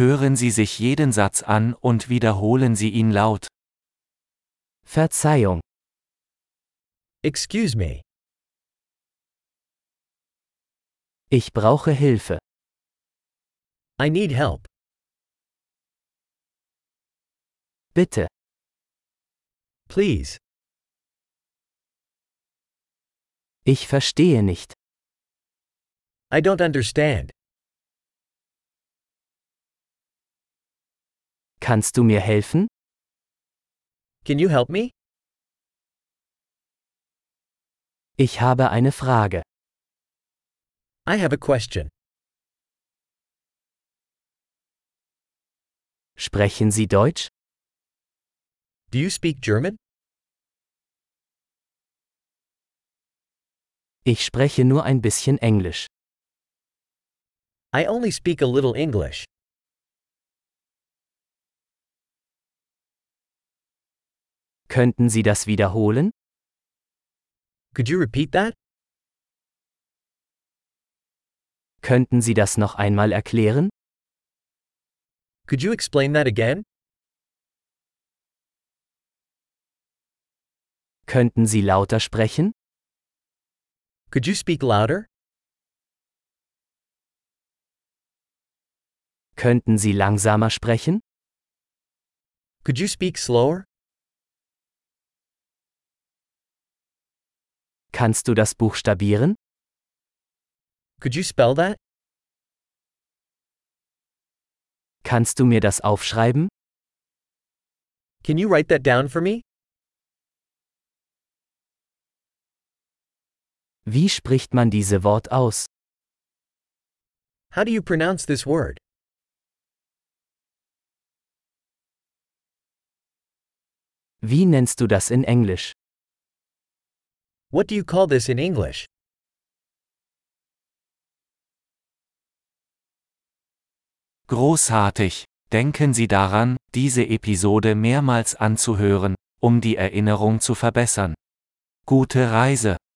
Hören Sie sich jeden Satz an und wiederholen Sie ihn laut. Verzeihung. Excuse me. Ich brauche Hilfe. I need help. Bitte. Please. Ich verstehe nicht. I don't understand. Kannst du mir helfen? Can you help me? Ich habe eine Frage. I have a question. Sprechen Sie Deutsch? Do you speak German? Ich spreche nur ein bisschen Englisch. I only speak a little English. Könnten Sie das wiederholen? Could you repeat that? Könnten Sie das noch einmal erklären? Could you explain that again? Könnten Sie lauter sprechen? Could you speak louder? Könnten Sie langsamer sprechen? Could you speak slower? Kannst du das buchstabieren? Could you spell that? Kannst du mir das aufschreiben? Can you write that down for me? Wie spricht man diese Wort aus? How do you pronounce this word? Wie nennst du das in Englisch? What do you call this in English? Großartig! Denken Sie daran, diese Episode mehrmals anzuhören, um die Erinnerung zu verbessern. Gute Reise!